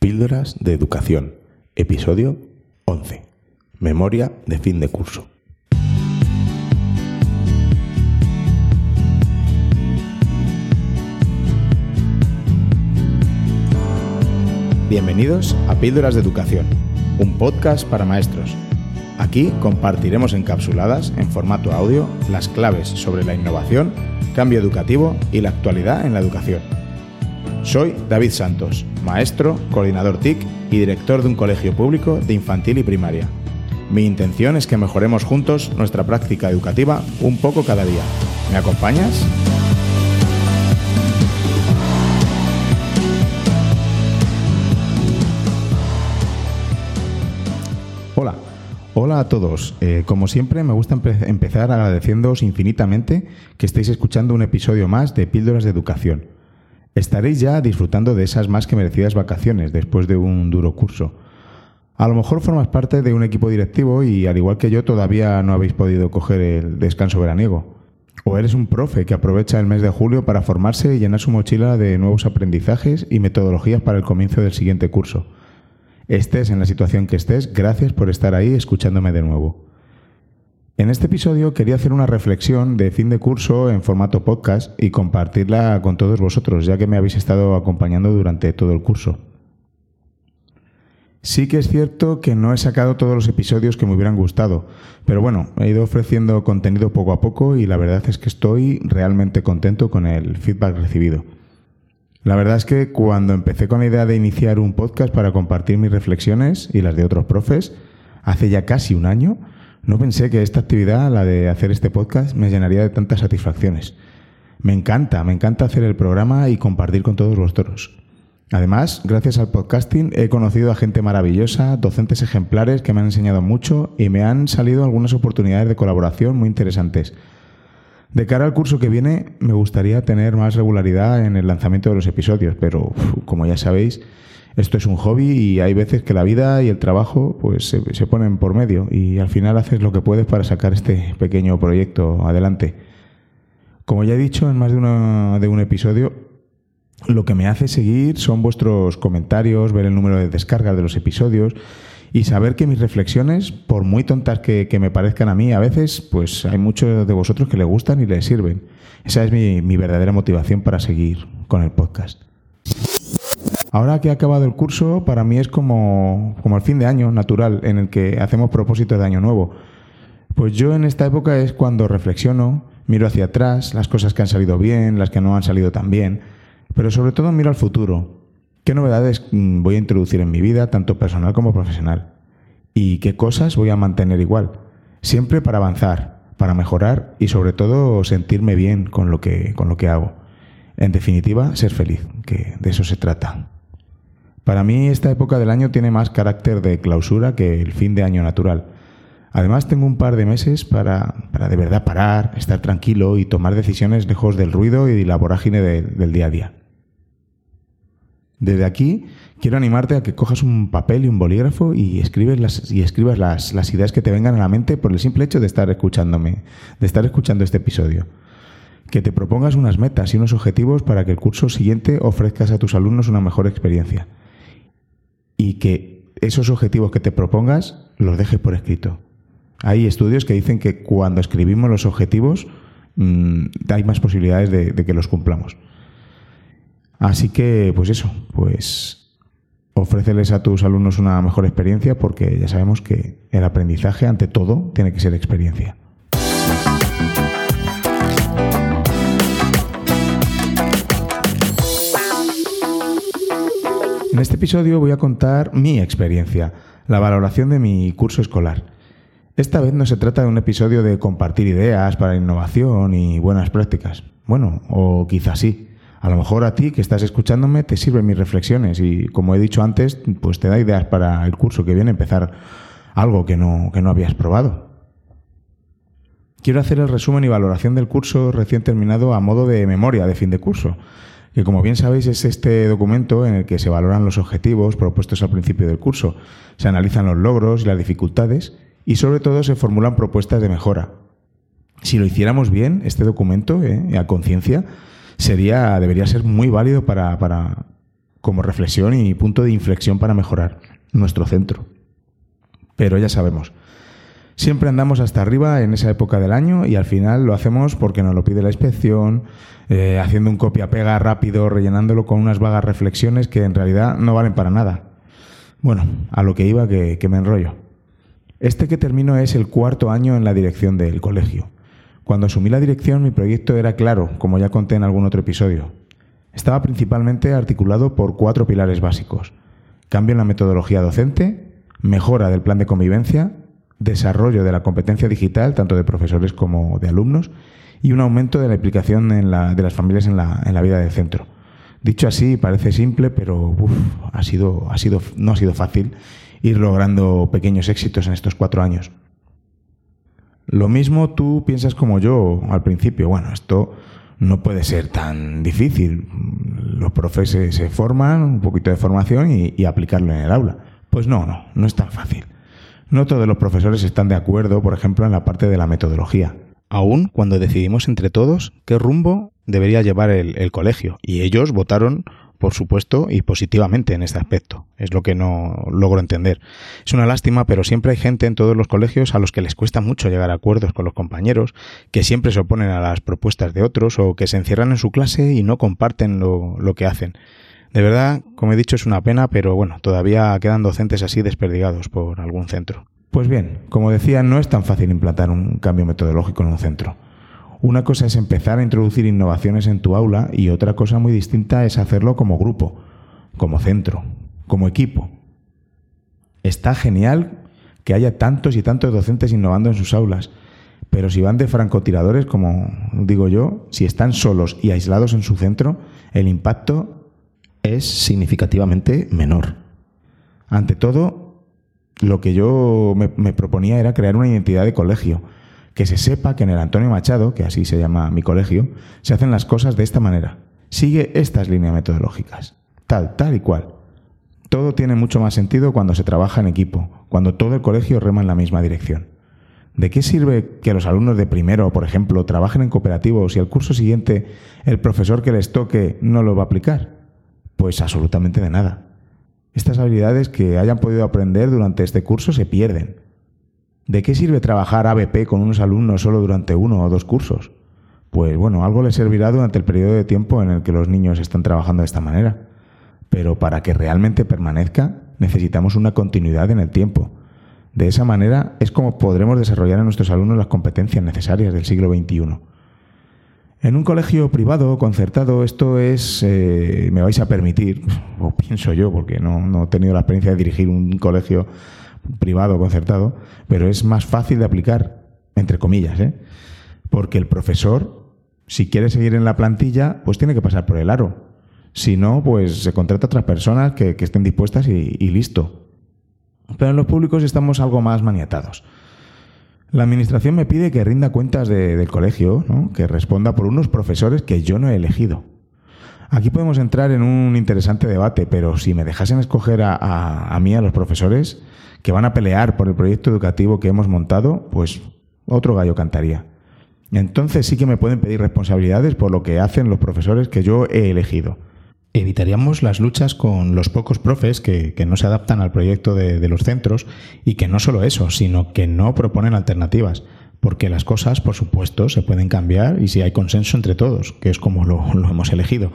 Píldoras de Educación, episodio 11. Memoria de fin de curso. Bienvenidos a Píldoras de Educación, un podcast para maestros. Aquí compartiremos encapsuladas en formato audio las claves sobre la innovación, cambio educativo y la actualidad en la educación. Soy David Santos, maestro, coordinador TIC y director de un colegio público de infantil y primaria. Mi intención es que mejoremos juntos nuestra práctica educativa un poco cada día. ¿Me acompañas? Hola, hola a todos. Eh, como siempre, me gusta empe- empezar agradeciéndoos infinitamente que estéis escuchando un episodio más de Píldoras de Educación. Estaréis ya disfrutando de esas más que merecidas vacaciones después de un duro curso. A lo mejor formas parte de un equipo directivo y al igual que yo todavía no habéis podido coger el descanso veraniego. O eres un profe que aprovecha el mes de julio para formarse y llenar su mochila de nuevos aprendizajes y metodologías para el comienzo del siguiente curso. Estés en la situación que estés, gracias por estar ahí escuchándome de nuevo. En este episodio quería hacer una reflexión de fin de curso en formato podcast y compartirla con todos vosotros, ya que me habéis estado acompañando durante todo el curso. Sí que es cierto que no he sacado todos los episodios que me hubieran gustado, pero bueno, he ido ofreciendo contenido poco a poco y la verdad es que estoy realmente contento con el feedback recibido. La verdad es que cuando empecé con la idea de iniciar un podcast para compartir mis reflexiones y las de otros profes, hace ya casi un año, no pensé que esta actividad, la de hacer este podcast, me llenaría de tantas satisfacciones. Me encanta, me encanta hacer el programa y compartir con todos vosotros. Además, gracias al podcasting he conocido a gente maravillosa, docentes ejemplares que me han enseñado mucho y me han salido algunas oportunidades de colaboración muy interesantes. De cara al curso que viene, me gustaría tener más regularidad en el lanzamiento de los episodios, pero como ya sabéis, esto es un hobby y hay veces que la vida y el trabajo pues se, ponen por medio y al final haces lo que puedes para sacar este pequeño proyecto adelante. Como ya he dicho en más de, una- de un episodio, lo que me hace seguir son vuestros comentarios, ver el número de descargas de los episodios y saber que mis reflexiones, por muy tontas que, me parezcan a mí, a veces, pues hay muchos de vosotros que le gustan y les sirven. Esa es mi verdadera motivación para seguir con el podcast. Ahora que ha acabado el curso, para mí es como, como el fin de año natural en el que hacemos propósitos de año nuevo. Pues yo en esta época es cuando reflexiono, miro hacia atrás, las cosas que han salido bien, las que no han salido tan bien, pero sobre todo miro al futuro. ¿Qué novedades mm, voy a introducir en mi vida, tanto personal como profesional? ¿Y qué cosas voy a mantener igual? Siempre para avanzar, para mejorar y sobre todo sentirme bien con lo que, con lo que hago. En definitiva, ser feliz, que de eso se trata. Para mí esta época del año tiene más carácter de clausura que el fin de año natural. Además tengo un par de meses para, para de verdad parar, estar tranquilo y tomar decisiones lejos del ruido y la vorágine de- del día a día. Desde aquí quiero animarte a que cojas un papel y un bolígrafo y escribes las, y escribas las, las ideas que te vengan a la mente por el simple hecho de estar escuchándome, de estar escuchando este episodio. Que te propongas unas metas y unos objetivos para que el curso siguiente ofrezcas a tus alumnos una mejor experiencia. Y que esos objetivos que te propongas los dejes por escrito. Hay estudios que dicen que cuando escribimos los objetivos mm, hay más posibilidades de, que los cumplamos. Así que, pues eso, pues ofréceles a tus alumnos una mejor experiencia porque ya sabemos que el aprendizaje, ante todo, tiene que ser experiencia. En este episodio voy a contar mi experiencia, la valoración de mi curso escolar. Esta vez no se trata de un episodio de compartir ideas para innovación y buenas prácticas. Bueno, o quizás sí. A lo mejor a ti que estás escuchándome te sirven mis reflexiones y como he dicho antes, pues te da ideas para el curso que viene empezar algo que no, que no habías probado. Quiero hacer el resumen y valoración del curso recién terminado a modo de memoria de fin de curso, que como bien sabéis es este documento en el que se valoran los objetivos propuestos al principio del curso, se analizan los logros y las dificultades y sobre todo se formulan propuestas de mejora. Si lo hiciéramos bien, este documento, eh, a conciencia, sería, debería ser muy válido para, para como reflexión y punto de inflexión para mejorar nuestro centro. Pero ya sabemos, siempre andamos hasta arriba en esa época del año y al final lo hacemos porque nos lo pide la inspección, eh, haciendo un copia-pega rápido, rellenándolo con unas vagas reflexiones que en realidad no valen para nada. Bueno, a lo que iba que, que me enrollo. Este que termino es el cuarto año en la dirección del colegio. Cuando asumí la dirección mi proyecto era claro, como ya conté en algún otro episodio. Estaba principalmente articulado por cuatro pilares básicos. Cambio en la metodología docente, mejora del plan de convivencia, desarrollo de la competencia digital, tanto de profesores como de alumnos, y un aumento de la implicación de las familias en la, en la vida del centro. Dicho así, parece simple, pero ha sido, ha sido, no ha sido fácil ir logrando pequeños éxitos en estos cuatro años. Lo mismo tú piensas como yo al principio, bueno, esto no puede ser tan difícil. Los profes se, forman, un poquito de formación y aplicarlo en el aula. Pues no, no, no es tan fácil. No todos los profesores están de acuerdo, por ejemplo, en la parte de la metodología. Aún cuando decidimos entre todos qué rumbo debería llevar el, colegio. Y ellos votaron por supuesto, y positivamente en este aspecto. Es lo que no logro entender. Es una lástima, pero siempre hay gente en todos los colegios a los que les cuesta mucho llegar a acuerdos con los compañeros, que siempre se oponen a las propuestas de otros o que se encierran en su clase y no comparten lo que hacen. De verdad, como he dicho, es una pena, pero bueno, todavía quedan docentes así desperdigados por algún centro. Pues bien, como decía, no es tan fácil implantar un cambio metodológico en un centro. Una cosa es empezar a introducir innovaciones en tu aula y otra cosa muy distinta es hacerlo como grupo, como centro, como equipo. Está genial que haya tantos y tantos docentes innovando en sus aulas, pero si van de francotiradores, como digo yo, si están solos y aislados en su centro, el impacto es significativamente menor. Ante todo, lo que yo me, proponía era crear una identidad de colegio, que se sepa que en el Antonio Machado, que así se llama mi colegio, se hacen las cosas de esta manera. Sigue estas líneas metodológicas. Tal, tal y cual. Todo tiene mucho más sentido cuando se trabaja en equipo, cuando todo el colegio rema en la misma dirección. ¿De qué sirve que los alumnos de primero, por ejemplo, trabajen en cooperativo si al curso siguiente el profesor que les toque no lo va a aplicar? Pues absolutamente de nada. Estas habilidades que hayan podido aprender durante este curso se pierden ¿De qué sirve trabajar ABP con unos alumnos solo durante uno o dos cursos? Pues bueno, algo les servirá durante el periodo de tiempo en el que los niños están trabajando de esta manera. Pero para que realmente permanezca, necesitamos una continuidad en el tiempo. De esa manera es como podremos desarrollar en nuestros alumnos las competencias necesarias del siglo XXI. En un colegio privado concertado esto es, eh, me vais a permitir, o pienso yo, porque no, no he tenido la experiencia de dirigir un colegio privado concertado, pero es más fácil de aplicar, entre comillas, ¿eh? porque el profesor, si quiere seguir en la plantilla, pues tiene que pasar por el aro. Si no, pues se contrata a otras personas que, estén dispuestas y, listo. Pero en los públicos estamos algo más maniatados. La administración me pide que rinda cuentas del colegio, que responda por unos profesores que yo no he elegido. Aquí podemos entrar en un interesante debate, pero si me dejasen escoger a, a mí, a los profesores, que van a pelear por el proyecto educativo que hemos montado, pues otro gallo cantaría. Entonces sí que me pueden pedir responsabilidades por lo que hacen los profesores que yo he elegido. Evitaríamos las luchas con los pocos profes que, no se adaptan al proyecto de, los centros y que no solo eso, sino que no proponen alternativas. Porque las cosas, por supuesto, se pueden cambiar y si hay consenso entre todos, que es como lo hemos elegido.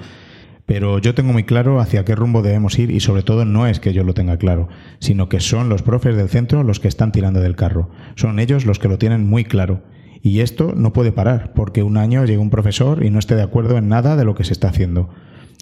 Pero yo tengo muy claro hacia qué rumbo debemos ir y sobre todo no es que yo lo tenga claro, sino que son los profes del centro los que están tirando del carro. Son ellos los que lo tienen muy claro. Y esto no puede parar, porque un año llega un profesor y no esté de acuerdo en nada de lo que se está haciendo.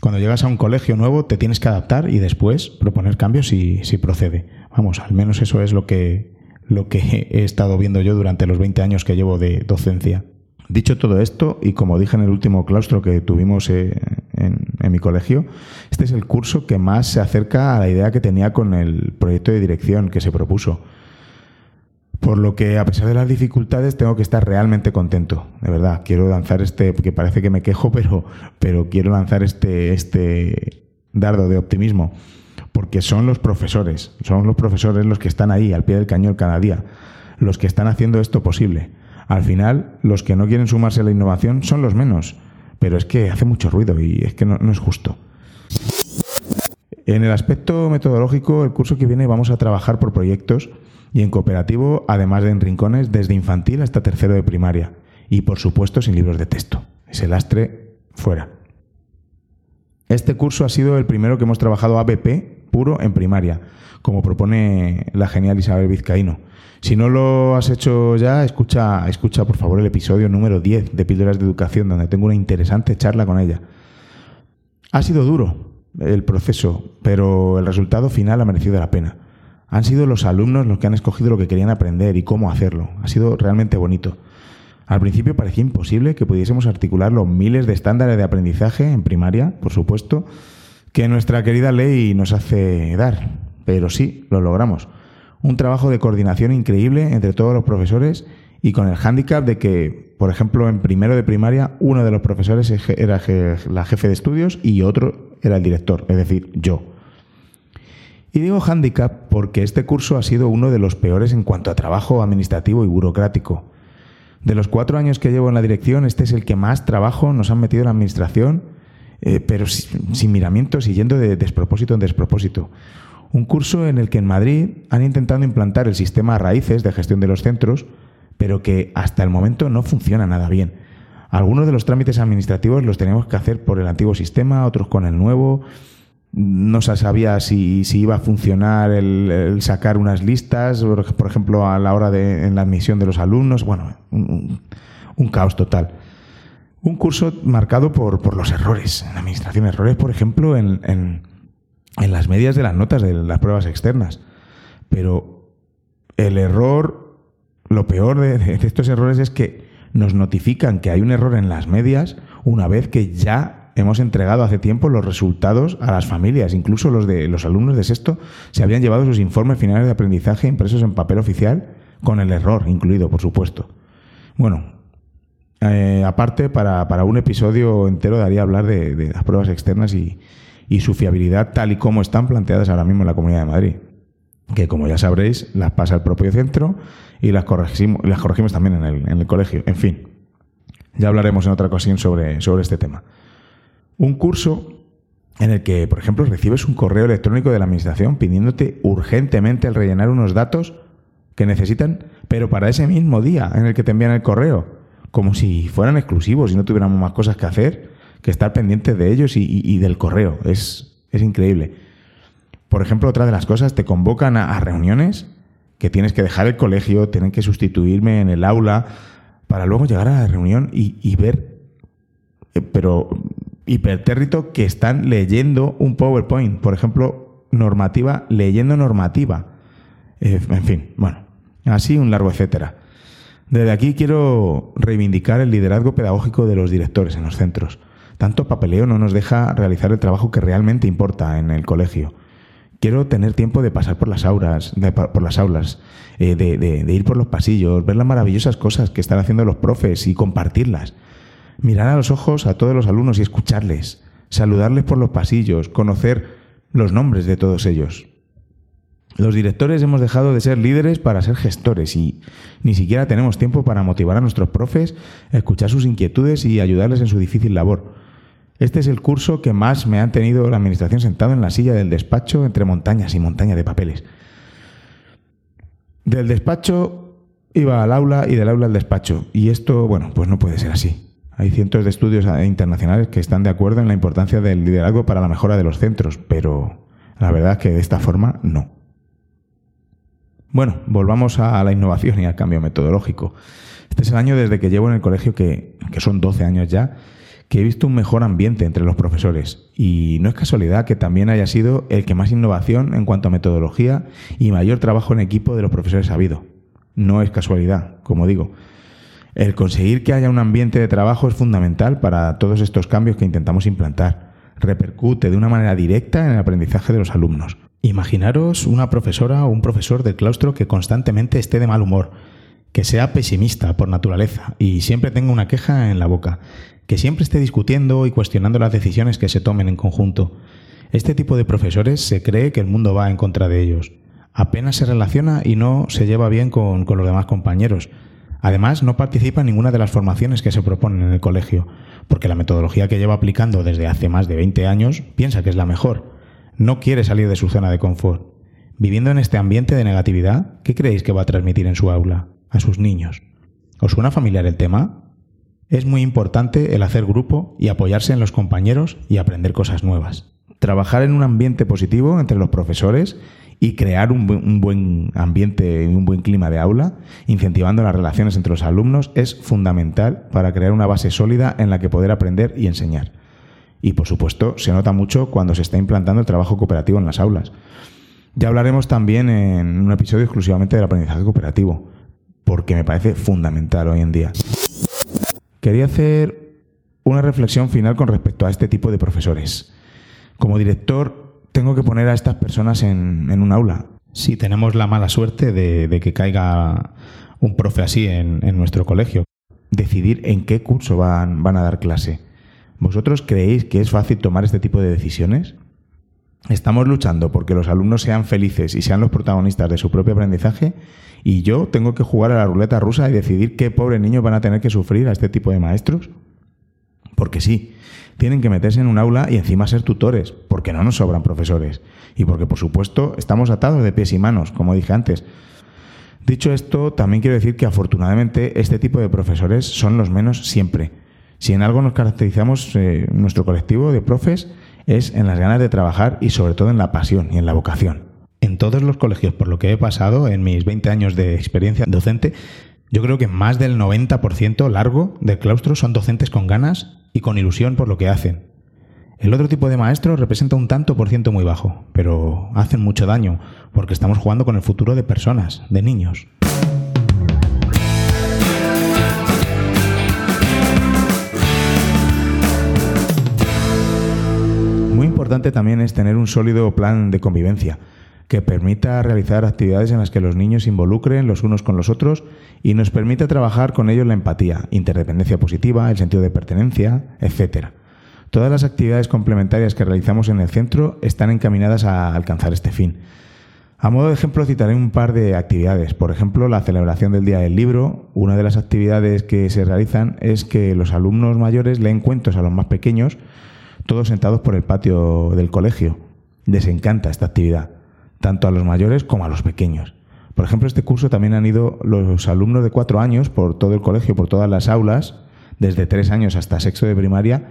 Cuando llegas a un colegio nuevo te tienes que adaptar y después proponer cambios si, si procede. Vamos, al menos eso es lo que, lo que he estado viendo yo durante los 20 años que llevo de docencia. Dicho todo esto, y como dije en el último claustro que tuvimos eh, en, mi colegio, este es el curso que más se acerca a la idea que tenía con el proyecto de dirección que se propuso. Por lo que, a pesar de las dificultades, tengo que estar realmente contento. De verdad, quiero lanzar este, porque parece que me quejo, pero, pero quiero lanzar este, este dardo de optimismo. Porque son los profesores, son los profesores los que están ahí, al pie del cañón cada día, los que están haciendo esto posible. Al final, los que no quieren sumarse a la innovación son los menos, pero es que hace mucho ruido y es que no, es justo. En el aspecto metodológico, el curso que viene vamos a trabajar por proyectos y en cooperativo, además de en rincones, desde infantil hasta tercero de primaria. Y por supuesto sin libros de texto. Ese lastre fuera. Este curso ha sido el primero que hemos trabajado ABP puro en primaria, como propone la genial Isabel Vizcaíno. Si no lo has hecho ya, escucha, escucha por favor el episodio número 10 de Píldoras de Educación, donde tengo una interesante charla con ella. Ha sido duro el proceso, pero el resultado final ha merecido la pena. Han sido los alumnos los que han escogido lo que querían aprender y cómo hacerlo. Ha sido realmente bonito. Al principio parecía imposible que pudiésemos articular los miles de estándares de aprendizaje en primaria, por supuesto, que nuestra querida ley nos hace dar. Pero sí, lo logramos. Un trabajo de coordinación increíble entre todos los profesores y con el hándicap de que, por ejemplo, en primero de primaria, uno de los profesores era la jefe de estudios y otro era el director, es decir, yo. Y digo hándicap porque este curso ha sido uno de los peores en cuanto a trabajo administrativo y burocrático. De los cuatro años que llevo en la dirección, este es el que más trabajo nos han metido en la administración, eh, pero sin, miramientos y yendo de despropósito en despropósito. Un curso en el que en Madrid han intentado implantar el sistema raíces de gestión de los centros, pero que hasta el momento no funciona nada bien. Algunos de los trámites administrativos los tenemos que hacer por el antiguo sistema, otros con el nuevo. No se sabía si, iba a funcionar el, sacar unas listas, por ejemplo, a la hora de en la admisión de los alumnos. Bueno, un, caos total. Un curso marcado por, los errores en administración. Errores, por ejemplo, en, las medias de las notas de las pruebas externas. Pero el error, lo peor de estos errores es que nos notifican que hay un error en las medias una vez que ya hemos entregado hace tiempo los resultados a las familias. Incluso los de los alumnos de sexto se habían llevado sus informes finales de aprendizaje impresos en papel oficial con el error incluido, por supuesto. Bueno, eh, aparte, para, un episodio entero daría hablar de, las pruebas externas y, su fiabilidad tal y como están planteadas ahora mismo en la Comunidad de Madrid. Que como ya sabréis, las pasa el propio centro y las corregimos, las corregimos también en el, en el colegio. En fin, ya hablaremos en otra ocasión sobre, sobre este tema. Un curso en el que, por ejemplo, recibes un correo electrónico de la administración pidiéndote urgentemente el rellenar unos datos que necesitan, pero para ese mismo día en el que te envían el correo, como si fueran exclusivos y no tuviéramos más cosas que hacer que estar pendientes de ellos y, del correo. Es, es, increíble. Por ejemplo, otra de las cosas, te convocan a reuniones que tienes que dejar el colegio, tienen que sustituirme en el aula, para luego llegar a la reunión y, ver, eh, pero hipertérrito, que están leyendo un PowerPoint, por ejemplo, normativa, leyendo normativa. Eh, en fin, bueno, así un largo etcétera. Desde aquí quiero reivindicar el liderazgo pedagógico de los directores en los centros. Tanto papeleo no nos deja realizar el trabajo que realmente importa en el colegio. Quiero tener tiempo de pasar por las aulas, de, por las aulas, eh, de, ir por los pasillos, ver las maravillosas cosas que están haciendo los profes y compartirlas. Mirar a los ojos a todos los alumnos y escucharles, saludarles por los pasillos, conocer los nombres de todos ellos. Los directores hemos dejado de ser líderes para ser gestores y ni siquiera tenemos tiempo para motivar a nuestros profes, escuchar sus inquietudes y ayudarles en su difícil labor. Este es el curso que más me han tenido la administración sentado en la silla del despacho entre montañas y montañas de papeles. Del despacho iba al aula y del aula al despacho. Y esto, bueno, pues no puede ser así. Hay cientos de estudios internacionales que están de acuerdo en la importancia del liderazgo para la mejora de los centros, pero la verdad es que de esta forma no. Bueno, volvamos a la innovación y al cambio metodológico. Este es el año desde que llevo en el colegio, que, que son 12 años ya, que he visto un mejor ambiente entre los profesores. Y no es casualidad que también haya sido el que más innovación en cuanto a metodología y mayor trabajo en equipo de los profesores ha habido. No es casualidad, como digo. El conseguir que haya un ambiente de trabajo es fundamental para todos estos cambios que intentamos implantar. Repercute de una manera directa en el aprendizaje de los alumnos. Imaginaros una profesora o un profesor del claustro que constantemente esté de mal humor, que sea pesimista por naturaleza y siempre tenga una queja en la boca, que siempre esté discutiendo y cuestionando las decisiones que se tomen en conjunto. Este tipo de profesores se cree que el mundo va en contra de ellos. Apenas se relaciona y no se lleva bien con, los demás compañeros. Además, no participa en ninguna de las formaciones que se proponen en el colegio, porque la metodología que lleva aplicando desde hace más de 20 años piensa que es la mejor. no quiere salir de su zona de confort. Viviendo en este ambiente de negatividad, ¿qué creéis que va a transmitir en su aula a sus niños? ¿Os suena familiar el tema? Es muy importante el hacer grupo y apoyarse en los compañeros y aprender cosas nuevas. Trabajar en un ambiente positivo entre los profesores y crear un, buen ambiente, un buen clima de aula, incentivando las relaciones entre los alumnos, es fundamental para crear una base sólida en la que poder aprender y enseñar. Y por supuesto, se nota mucho cuando se está implantando el trabajo cooperativo en las aulas. Ya hablaremos también en un episodio exclusivamente del aprendizaje cooperativo, porque me parece fundamental hoy en día. Quería hacer una reflexión final con respecto a este tipo de profesores. Como director, tengo que poner a estas personas en, un aula. Si tenemos la mala suerte de, que caiga un profe así en, nuestro colegio. Decidir en qué curso van, van a dar clase. ¿Vosotros creéis que es fácil tomar este tipo de decisiones? Estamos luchando porque los alumnos sean felices y sean los protagonistas de su propio aprendizaje y yo tengo que jugar a la ruleta rusa y decidir qué pobres niños van a tener que sufrir a este tipo de maestros. Porque sí, tienen que meterse en un aula y encima ser tutores, porque no nos sobran profesores. Y porque, por supuesto, estamos atados de pies y manos, como dije antes. Dicho esto, también quiero decir que afortunadamente este tipo de profesores son los menos siempre. Si en algo nos caracterizamos eh, nuestro colectivo de profes es en las ganas de trabajar y sobre todo en la pasión y en la vocación. En todos los colegios, por lo que he pasado en mis 20 años de experiencia docente, yo creo que más del 90% largo del claustro son docentes con ganas y con ilusión por lo que hacen. El otro tipo de maestro representa un tanto por ciento muy bajo, pero hacen mucho daño porque estamos jugando con el futuro de personas, de niños. Muy importante también es tener un sólido plan de convivencia que permita realizar actividades en las que los niños se involucren los unos con los otros y nos permita trabajar con ellos la empatía, interdependencia positiva, el sentido de pertenencia, etc. Todas las actividades complementarias que realizamos en el centro están encaminadas a alcanzar este fin. A modo de ejemplo citaré un par de actividades. Por ejemplo, la celebración del Día del Libro. Una de las actividades que se realizan es que los alumnos mayores leen cuentos a los más pequeños, todos sentados por el patio del colegio. Les encanta esta actividad tanto a los mayores como a los pequeños. Por ejemplo, este curso también han ido los alumnos de cuatro años por todo el colegio, por todas las aulas, desde tres años hasta sexto de primaria,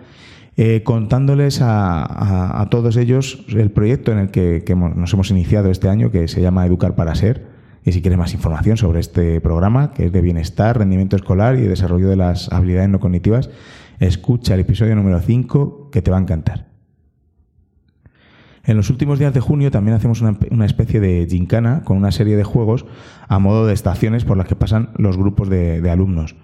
eh, contándoles a, todos ellos el proyecto en el que, nos hemos iniciado este año, que se llama Educar para Ser. Y si quieres más información sobre este programa, que es de bienestar, rendimiento escolar y desarrollo de las habilidades no cognitivas, escucha el episodio número 5, que te va a encantar. En los últimos días de junio también hacemos una, especie de gincana con una serie de juegos a modo de estaciones por las que pasan los grupos de, alumnos.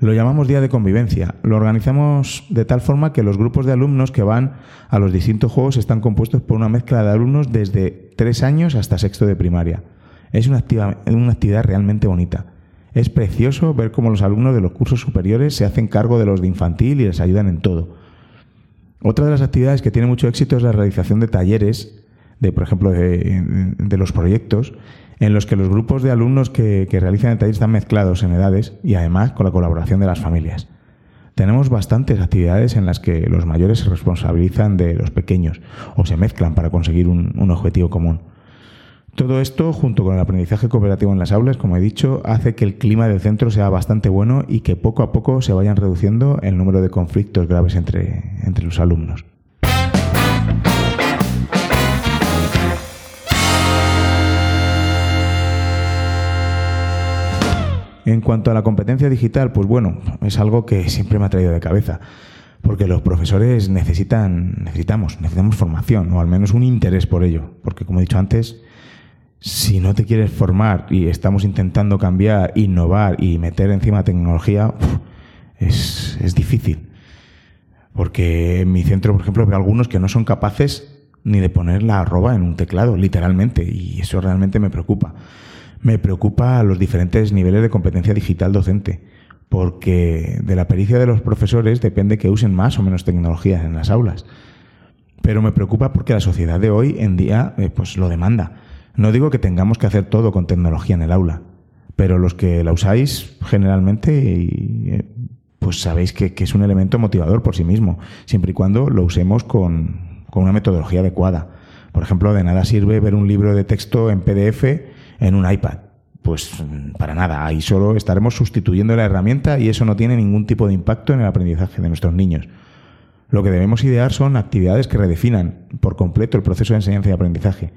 Lo llamamos Día de Convivencia. Lo organizamos de tal forma que los grupos de alumnos que van a los distintos juegos están compuestos por una mezcla de alumnos desde tres años hasta sexto de primaria. Es una, una actividad realmente bonita. Es precioso ver cómo los alumnos de los cursos superiores se hacen cargo de los de infantil y les ayudan en todo. Otra de las actividades que tiene mucho éxito es la realización de talleres, de, por ejemplo, de, los proyectos, en los que los grupos de alumnos que, realizan el taller están mezclados en edades y además con la colaboración de las familias. Tenemos bastantes actividades en las que los mayores se responsabilizan de los pequeños o se mezclan para conseguir un objetivo común. Todo esto, junto con el aprendizaje cooperativo en las aulas, como he dicho, hace que el clima del centro sea bastante bueno y que poco a poco se vayan reduciendo el número de conflictos graves entre, entre los alumnos. En cuanto a la competencia digital, pues bueno, es algo que siempre me ha traído de cabeza, porque los profesores necesitan, necesitamos, necesitamos formación, o al menos un interés por ello, porque como he dicho antes, si no te quieres formar y estamos intentando cambiar, innovar y meter encima tecnología, es, es, difícil. Porque en mi centro, por ejemplo, veo algunos que no son capaces ni de poner la arroba en un teclado, literalmente, y eso realmente me preocupa. Me preocupa los diferentes niveles de competencia digital docente, porque de la pericia de los profesores depende que usen más o menos tecnologías en las aulas. Pero me preocupa porque la sociedad de hoy en día eh, pues lo demanda no digo que tengamos que hacer todo con tecnología en el aula, pero los que la usáis generalmente, eh, pues sabéis que, es un elemento motivador por sí mismo, siempre y cuando lo usemos con, una metodología adecuada. Por ejemplo, de nada sirve ver un libro de texto en PDF en un iPad. Pues mm, para nada, ahí solo estaremos sustituyendo la herramienta y eso no tiene ningún tipo de impacto en el aprendizaje de nuestros niños. Lo que debemos idear son actividades que redefinan por completo el proceso de enseñanza y aprendizaje.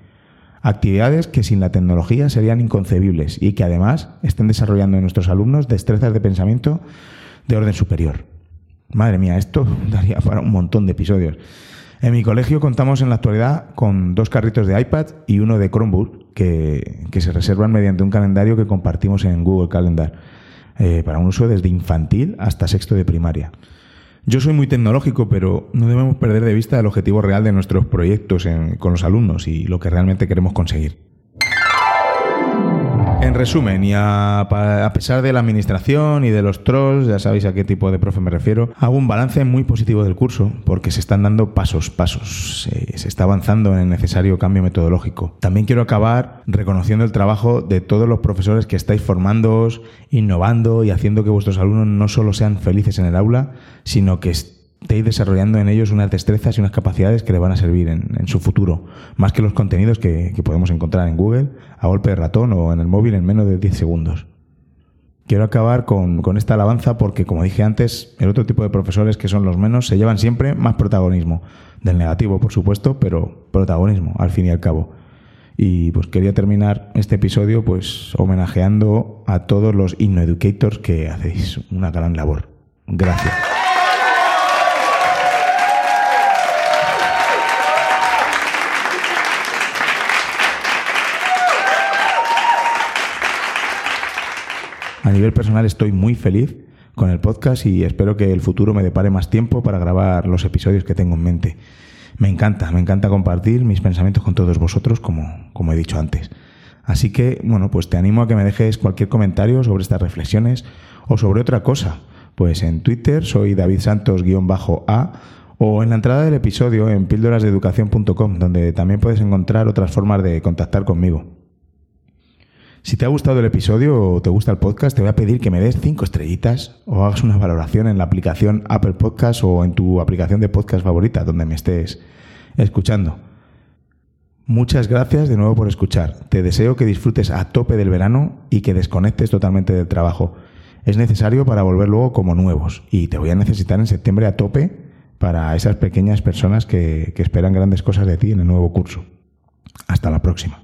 Actividades que sin la tecnología serían inconcebibles y que además estén desarrollando en nuestros alumnos destrezas de pensamiento de orden superior. Madre mía, esto daría para un montón de episodios. En mi colegio contamos en la actualidad con dos carritos de iPad y uno de Chromebook que, se reservan mediante un calendario que compartimos en Google Calendar eh, para un uso desde infantil hasta sexto de primaria. Yo soy muy tecnológico, pero no debemos perder de vista el objetivo real de nuestros proyectos con los alumnos y lo que realmente queremos conseguir. En resumen, y a, pesar de la administración y de los trolls, ya sabéis a qué tipo de profe me refiero, hago un balance muy positivo del curso porque se están dando pasos, pasos. Se, está avanzando en el necesario cambio metodológico. También quiero acabar reconociendo el trabajo de todos los profesores que estáis formándoos, innovando y haciendo que vuestros alumnos no solo sean felices en el aula, sino que estéis desarrollando en ellos unas destrezas y unas capacidades que les van a servir en, su futuro, más que los contenidos que, podemos encontrar en Google a golpe de ratón o en el móvil en menos de 10 segundos. Quiero acabar con, con, esta alabanza porque, como dije antes, el otro tipo de profesores que son los menos se llevan siempre más protagonismo. Del negativo, por supuesto, pero protagonismo, al fin y al cabo. Y pues quería terminar este episodio pues homenajeando a todos los InnoEducators que hacéis una gran labor. Gracias. A nivel personal estoy muy feliz con el podcast y espero que el futuro me depare más tiempo para grabar los episodios que tengo en mente. Me encanta, me encanta compartir mis pensamientos con todos vosotros, como, como he dicho antes. Así que, bueno, pues te animo a que me dejes cualquier comentario sobre estas reflexiones o sobre otra cosa. Pues en Twitter soy David Santos-A o en la entrada del episodio en píldorasdeeducación.com, donde también puedes encontrar otras formas de contactar conmigo. Si te ha gustado el episodio o te gusta el podcast, te voy a pedir que me des cinco estrellitas o hagas una valoración en la aplicación Apple Podcast o en tu aplicación de podcast favorita, donde me estés escuchando. Muchas gracias de nuevo por escuchar. Te deseo que disfrutes a tope del verano y que desconectes totalmente del trabajo. Es necesario para volver luego como nuevos y te voy a necesitar en septiembre a tope para esas pequeñas personas que, que esperan grandes cosas de ti en el nuevo curso. Hasta la próxima.